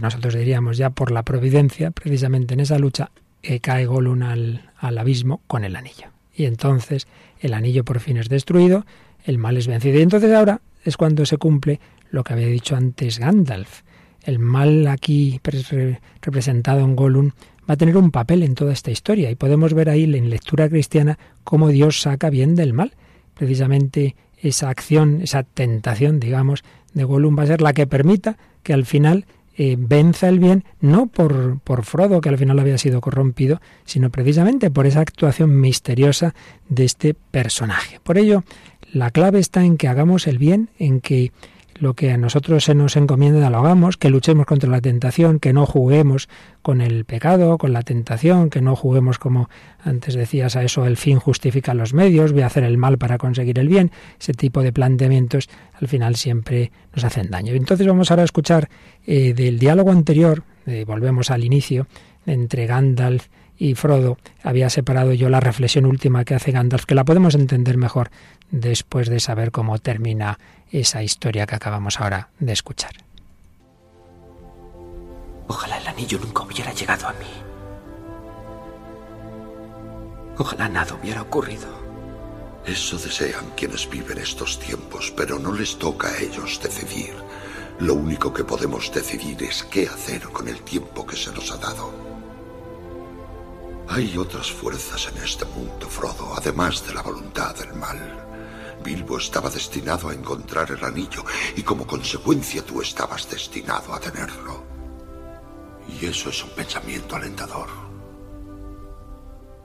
nosotros diríamos ya por la providencia, precisamente en esa lucha, eh, cae Gollum al, al abismo con el anillo. Y entonces el anillo por fin es destruido, el mal es vencido. Y entonces ahora es cuando se cumple lo que había dicho antes Gandalf. El mal aquí pres- re- representado en Gollum va a tener un papel en toda esta historia y podemos ver ahí en lectura cristiana cómo Dios saca bien del mal. Precisamente esa acción, esa tentación, digamos, de Gollum va a ser la que permita que al final eh, venza el bien, no por, por Frodo, que al final había sido corrompido, sino precisamente por esa actuación misteriosa de este personaje. Por ello, la clave está en que hagamos el bien, en que lo que a nosotros se nos encomienda lo hagamos, que luchemos contra la tentación, que no juguemos con el pecado, con la tentación, que no juguemos como antes decías a eso, el fin justifica los medios, voy a hacer el mal para conseguir el bien, ese tipo de planteamientos al final siempre nos hacen daño. Entonces vamos ahora a escuchar eh, del diálogo anterior, eh, volvemos al inicio, entre Gandalf y Frodo, había separado yo la reflexión última que hace Gandalf, que la podemos entender mejor después de saber cómo termina esa historia que acabamos ahora de escuchar. Ojalá el anillo nunca hubiera llegado a mí. Ojalá nada hubiera ocurrido. Eso desean quienes viven estos tiempos, pero no les toca a ellos decidir. Lo único que podemos decidir es qué hacer con el tiempo que se nos ha dado. Hay otras fuerzas en este mundo, Frodo, además de la voluntad del mal. Bilbo estaba destinado a encontrar el anillo y como consecuencia tú estabas destinado a tenerlo. Y eso es un pensamiento alentador.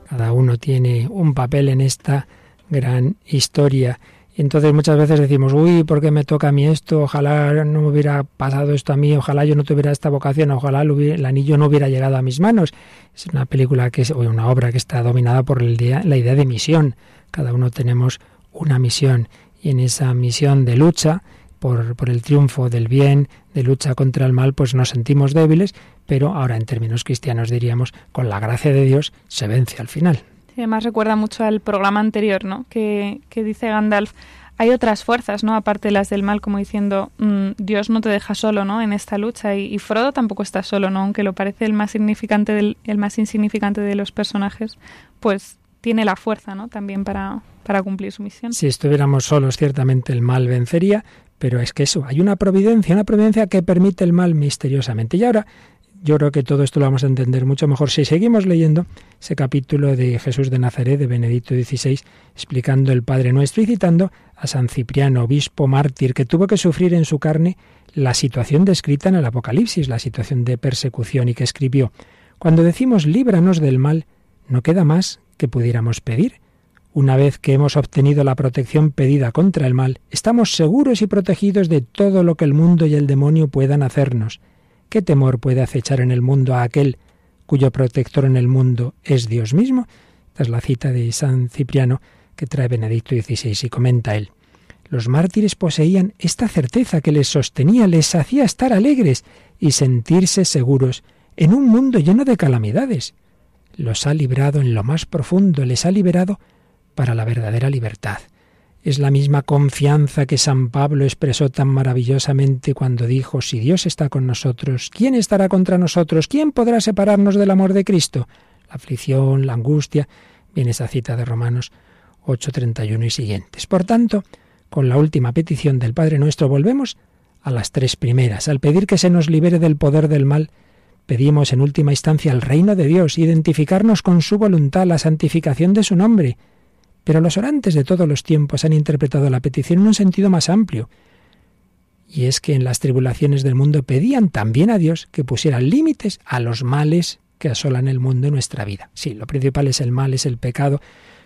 Cada uno tiene un papel en esta gran historia. Entonces muchas veces decimos, uy, ¿por qué me toca a mí esto? Ojalá no me hubiera pasado esto a mí, ojalá yo no tuviera esta vocación, ojalá el, anillo no hubiera llegado a mis manos. Es una película que es, o una obra que está dominada por la idea de misión. Cada uno tenemos una misión y en esa misión de lucha por, por el triunfo del bien, de lucha contra el mal, pues nos sentimos débiles, pero ahora en términos cristianos diríamos, con la gracia de Dios se vence al final. Además recuerda mucho al programa anterior, ¿no? Que, que dice Gandalf, hay otras fuerzas, ¿no? Aparte de las del mal, como diciendo, mm, Dios no te deja solo, ¿no? En esta lucha. Y, y Frodo tampoco está solo, ¿no? Aunque lo parece el más significante del, el más insignificante de los personajes, pues tiene la fuerza, ¿no? También para, para cumplir su misión. Si estuviéramos solos, ciertamente el mal vencería, pero es que eso, hay una providencia, una providencia que permite el mal misteriosamente. Y ahora, yo creo que todo esto lo vamos a entender mucho mejor si seguimos leyendo ese capítulo de Jesús de Nazaret, de Benedicto XVI, explicando el Padre Nuestro y citando a San Cipriano, obispo mártir, que tuvo que sufrir en su carne la situación descrita en el Apocalipsis, la situación de persecución, y que escribió, Cuando decimos líbranos del mal, no queda más que pudiéramos pedir. Una vez que hemos obtenido la protección pedida contra el mal, estamos seguros y protegidos de todo lo que el mundo y el demonio puedan hacernos. ¿Qué temor puede acechar en el mundo a aquel cuyo protector en el mundo es Dios mismo? Esta es la cita de San Cipriano que trae Benedicto XVI y comenta él. Los mártires poseían esta certeza que les sostenía, les hacía estar alegres y sentirse seguros en un mundo lleno de calamidades. Los ha librado en lo más profundo, les ha liberado para la verdadera libertad. Es la misma confianza que San Pablo expresó tan maravillosamente cuando dijo, si Dios está con nosotros, ¿quién estará contra nosotros? ¿Quién podrá separarnos del amor de Cristo? La aflicción, la angustia, viene esa cita de Romanos 8:31 y siguientes. Por tanto, con la última petición del Padre nuestro volvemos a las tres primeras. Al pedir que se nos libere del poder del mal, pedimos en última instancia el reino de Dios, identificarnos con su voluntad, la santificación de su nombre. Pero los orantes de todos los tiempos han interpretado la petición en un sentido más amplio. Y es que en las tribulaciones del mundo pedían también a Dios que pusiera límites a los males que asolan el mundo en nuestra vida. Sí, lo principal es el mal, es el pecado,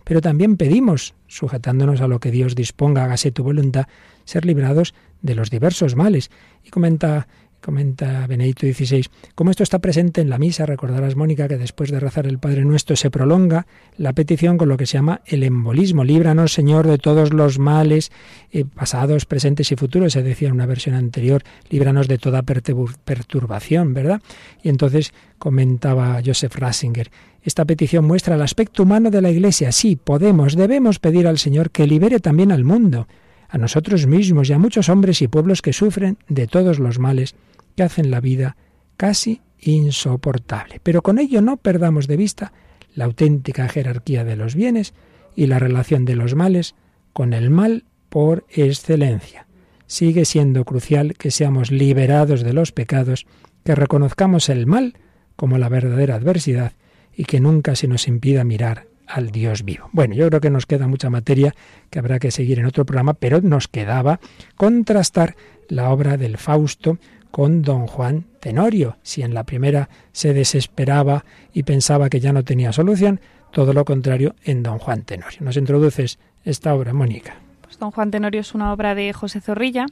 pero también pedimos, sujetándonos a lo que Dios disponga, hágase tu voluntad, ser librados de los diversos males. Y comenta comenta Benedicto XVI, como esto está presente en la misa, recordarás, Mónica, que después de rezar el Padre Nuestro se prolonga la petición con lo que se llama el embolismo. Líbranos, Señor, de todos los males eh, pasados, presentes y futuros, se decía en una versión anterior, líbranos de toda perturbación, ¿verdad? Y entonces comentaba Joseph Ratzinger, esta petición muestra el aspecto humano de la Iglesia. Sí, podemos, debemos pedir al Señor que libere también al mundo, a nosotros mismos y a muchos hombres y pueblos que sufren de todos los males que hacen la vida casi insoportable. Pero con ello no perdamos de vista la auténtica jerarquía de los bienes y la relación de los males con el mal por excelencia. Sigue siendo crucial que seamos liberados de los pecados, que reconozcamos el mal como la verdadera adversidad y que nunca se nos impida mirar al Dios vivo. Bueno, yo creo que nos queda mucha materia que habrá que seguir en otro programa, pero nos quedaba contrastar la obra del Fausto con don Juan Tenorio. Si en la primera se desesperaba y pensaba que ya no tenía solución, todo lo contrario en don Juan Tenorio. ¿Nos introduces esta obra, Mónica? Pues don Juan Tenorio es una obra de José Zorrilla,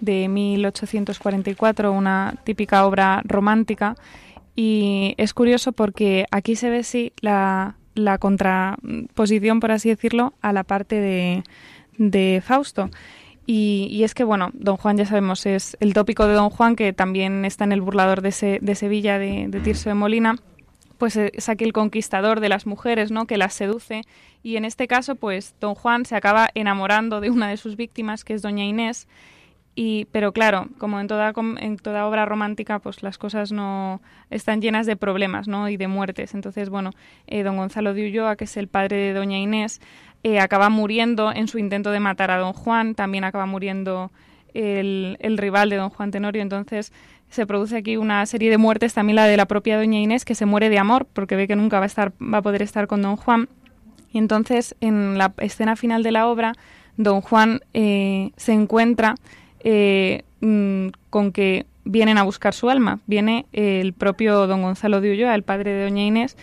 de 1844, una típica obra romántica. Y es curioso porque aquí se ve sí la, la contraposición, por así decirlo, a la parte de, de Fausto. Y, es que, bueno, Don Juan, ya sabemos, es el tópico de Don Juan, que también está en el burlador de, Se, de Sevilla, de, de, Tirso de Molina, pues es aquel conquistador de las mujeres, ¿no?, que las seduce. Y en este caso, pues Don Juan se acaba enamorando de una de sus víctimas, que es Doña Inés. Y, pero claro, como en toda, en toda obra romántica, pues las cosas no están llenas de problemas, ¿no? Y de muertes. Entonces, bueno, eh, don Gonzalo de Ulloa, que es el padre de Doña Inés, eh, acaba muriendo en su intento de matar a don Juan, también acaba muriendo el, el, rival de don Juan Tenorio, entonces se produce aquí una serie de muertes, también la de la propia doña Inés, que se muere de amor, porque ve que nunca va a, estar, va a poder estar con don Juan, y entonces en la escena final de la obra, don Juan eh, se encuentra eh, mm, con que vienen a buscar su alma. Viene el propio don Gonzalo de Ulloa, el padre de doña Inés,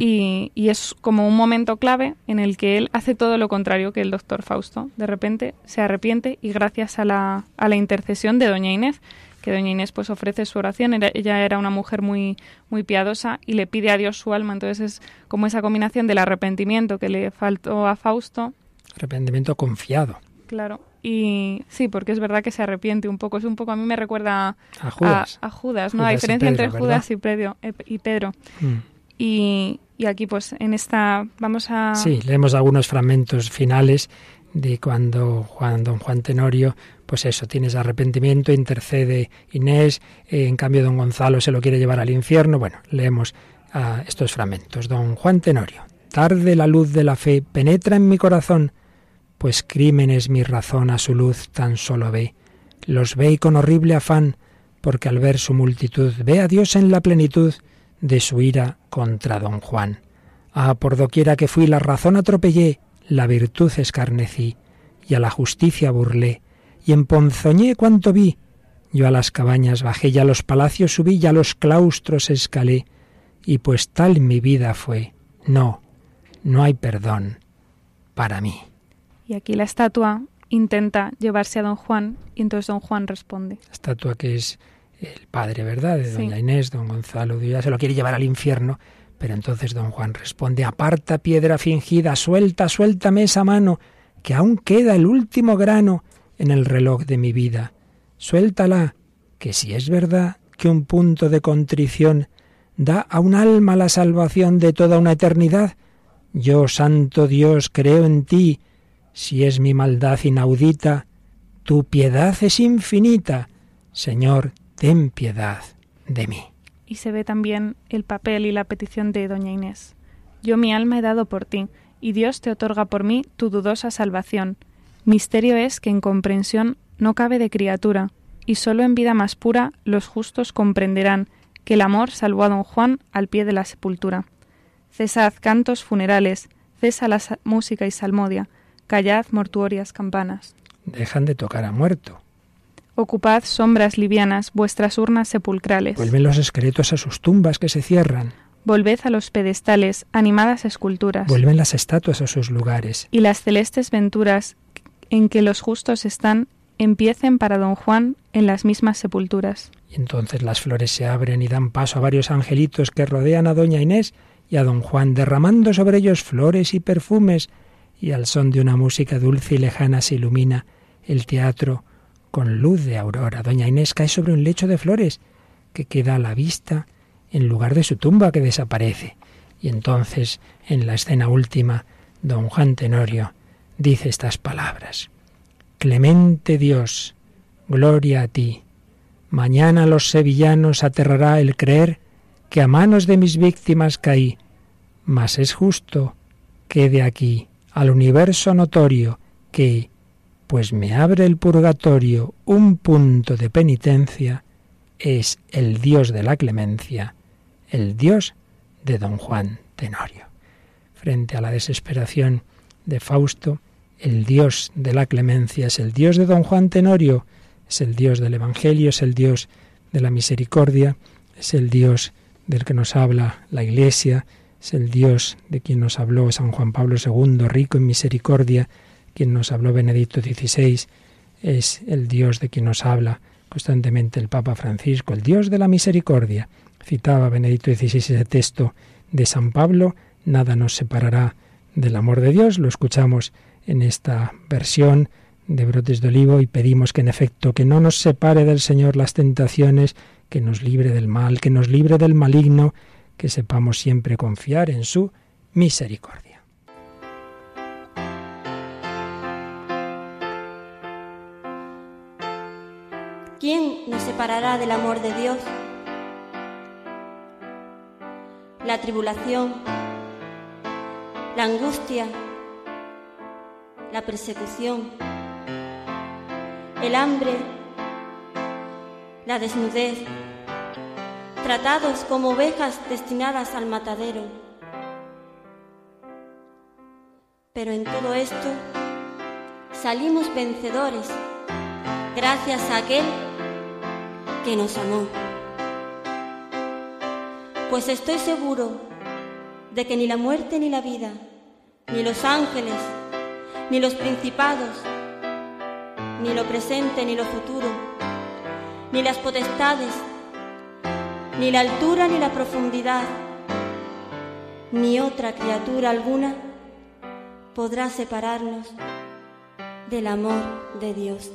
y, y es como un momento clave en el que él hace todo lo contrario que el doctor Fausto. De repente se arrepiente y gracias a la, a la intercesión de doña Inés, que doña Inés pues ofrece su oración, era- ella era una mujer muy, muy piadosa y le pide a Dios su alma. Entonces es como esa combinación del arrepentimiento que le faltó a Fausto Arrepentimiento confiado. Claro. Y sí, porque es verdad que se arrepiente un poco. Es un poco, a mí me recuerda A Judas. a, a Judas, ¿no? Judas la diferencia Pedro, entre ¿verdad? Judas y Pedro. eh, y, Pedro. Mm. Y, y aquí, pues, en esta, vamos a... Sí, leemos algunos fragmentos finales de cuando Juan, don Juan Tenorio, pues eso, tienes arrepentimiento, intercede Inés, eh, en cambio don Gonzalo se lo quiere llevar al infierno. Bueno, leemos ah, estos fragmentos. Don Juan Tenorio, tarde la luz de la fe penetra en mi corazón, pues crímenes mi razón a su luz tan solo ve. Los ve y con horrible afán, porque al ver su multitud ve a Dios en la plenitud de su ira contra don Juan. Ah, por doquiera que fui la razón atropellé, la virtud escarnecí, y a la justicia burlé, y emponzoñé cuanto vi. Yo a las cabañas bajé, y a los palacios subí, y a los claustros escalé, y pues tal mi vida fue. No, no hay perdón para mí. Y aquí la estatua intenta llevarse a don Juan y entonces don Juan responde. estatua que es el padre, ¿verdad? De Sí. doña Inés, don Gonzalo Ulloa, se lo quiere llevar al infierno, pero entonces don Juan responde, aparta piedra fingida, suelta, suéltame esa mano, que aún queda el último grano en el reloj de mi vida. Suéltala, que si es verdad que un punto de contrición da a un alma la salvación de toda una eternidad, yo, santo Dios, creo en ti, si es mi maldad inaudita, tu piedad es infinita. Señor, ten piedad de mí. Y se ve también el papel y la petición de doña Inés. Yo mi alma he dado por ti, y Dios te otorga por mí tu dudosa salvación. Misterio es que en comprensión no cabe de criatura, y sólo en vida más pura los justos comprenderán que el amor salvó a don Juan al pie de la sepultura. Cesad cantos funerales, cesa la música y salmodia, callad mortuorias campanas. Dejan de tocar a muerto. Ocupad sombras livianas vuestras urnas sepulcrales. Vuelven los esqueletos a sus tumbas que se cierran. Volved a los pedestales, animadas esculturas, Vuelven las estatuas a sus lugares. y las celestes venturas en que los justos están empiecen para don Juan en las mismas sepulturas. Y entonces las flores se abren y dan paso a varios angelitos que rodean a doña Inés y a don Juan, derramando sobre ellos flores y perfumes, y al son de una música dulce y lejana se ilumina el teatro con luz de aurora. Doña Inés cae sobre un lecho de flores que queda a la vista en lugar de su tumba que desaparece. Y entonces, en la escena última, don Juan Tenorio dice estas palabras. Clemente Dios, gloria a ti. Mañana los sevillanos aterrará el creer que a manos de mis víctimas caí, mas es justo que de aquí al universo notorio que, pues me abre el purgatorio un punto de penitencia, es el Dios de la clemencia, el Dios de don Juan Tenorio. Frente a la desesperación de Fausto, el Dios de la clemencia es el Dios de don Juan Tenorio, es el Dios del Evangelio, es el Dios de la misericordia, es el Dios del que nos habla la Iglesia, es el Dios de quien nos habló San Juan Pablo II, rico en misericordia, quien nos habló Benedicto XVI, es el Dios de quien nos habla constantemente el Papa Francisco, el Dios de la misericordia. Citaba Benedicto XVI ese texto de San Pablo, nada nos separará del amor de Dios, lo escuchamos en esta versión de Brotes de Olivo y pedimos que en efecto que no nos separe del Señor las tentaciones, que nos libre del mal, que nos libre del maligno, que sepamos siempre confiar en su misericordia. ¿Quién nos separará del amor de Dios? La tribulación, la angustia, la persecución, el hambre, la desnudez, tratados como ovejas destinadas al matadero. Pero en todo esto salimos vencedores gracias a aquel que nos amó. Pues estoy seguro de que ni la muerte ni la vida, ni los ángeles, ni los principados, ni lo presente ni lo futuro, ni las potestades, ni la altura ni la profundidad, ni otra criatura alguna podrá separarnos del amor de Dios.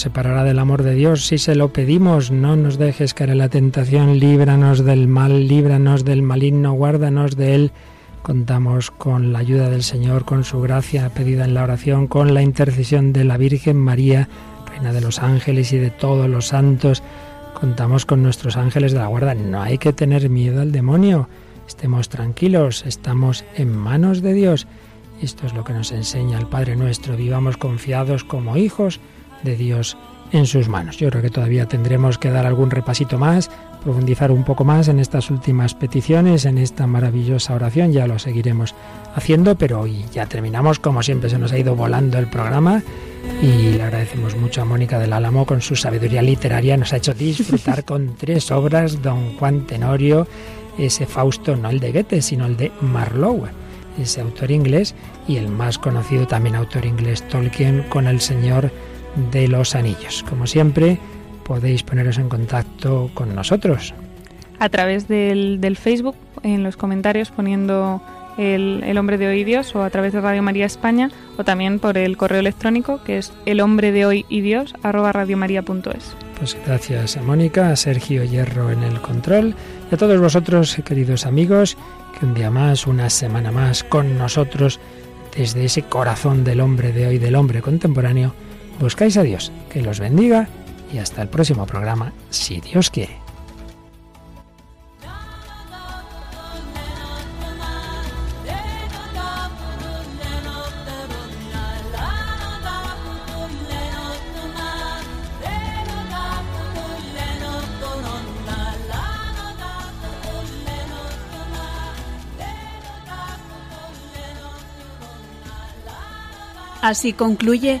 Separará del amor de Dios si se lo pedimos. No nos dejes caer en la tentación, líbranos del mal, líbranos del maligno, guárdanos de él. Contamos con la ayuda del Señor, con su gracia pedida en la oración, con la intercesión de la Virgen María, Reina de los ángeles y de todos los santos. Contamos con nuestros ángeles de la guarda. No hay que tener miedo al demonio. Estemos tranquilos, estamos en manos de Dios. Esto es lo que nos enseña el Padre nuestro. Vivamos confiados como hijos de Dios en sus manos. Yo creo que todavía tendremos que dar algún repasito más, profundizar un poco más en estas últimas peticiones, en esta maravillosa oración. Ya lo seguiremos haciendo, pero hoy ya terminamos. Como siempre se nos ha ido volando el programa y le agradecemos mucho a Mónica del Álamo con su sabiduría literaria. Nos ha hecho disfrutar con tres obras, Don Juan Tenorio, ese Fausto, no el de Goethe, sino el de Marlowe ese autor inglés, y el más conocido también autor inglés Tolkien con El Señor de los Anillos. Como siempre, podéis poneros en contacto con nosotros. A través del, del Facebook, en los comentarios poniendo el, el hombre de hoy y Dios, o a través de Radio María España, o también por el correo electrónico que es el hombre de hoy y Dios arroba radiomaria.es. Pues gracias a Mónica, a Sergio Hierro en el control y a todos vosotros, queridos amigos, que un día más, una semana más con nosotros, desde ese corazón del hombre de hoy, del hombre contemporáneo, buscáis a Dios. Que los bendiga y hasta el próximo programa, si Dios quiere. Así concluye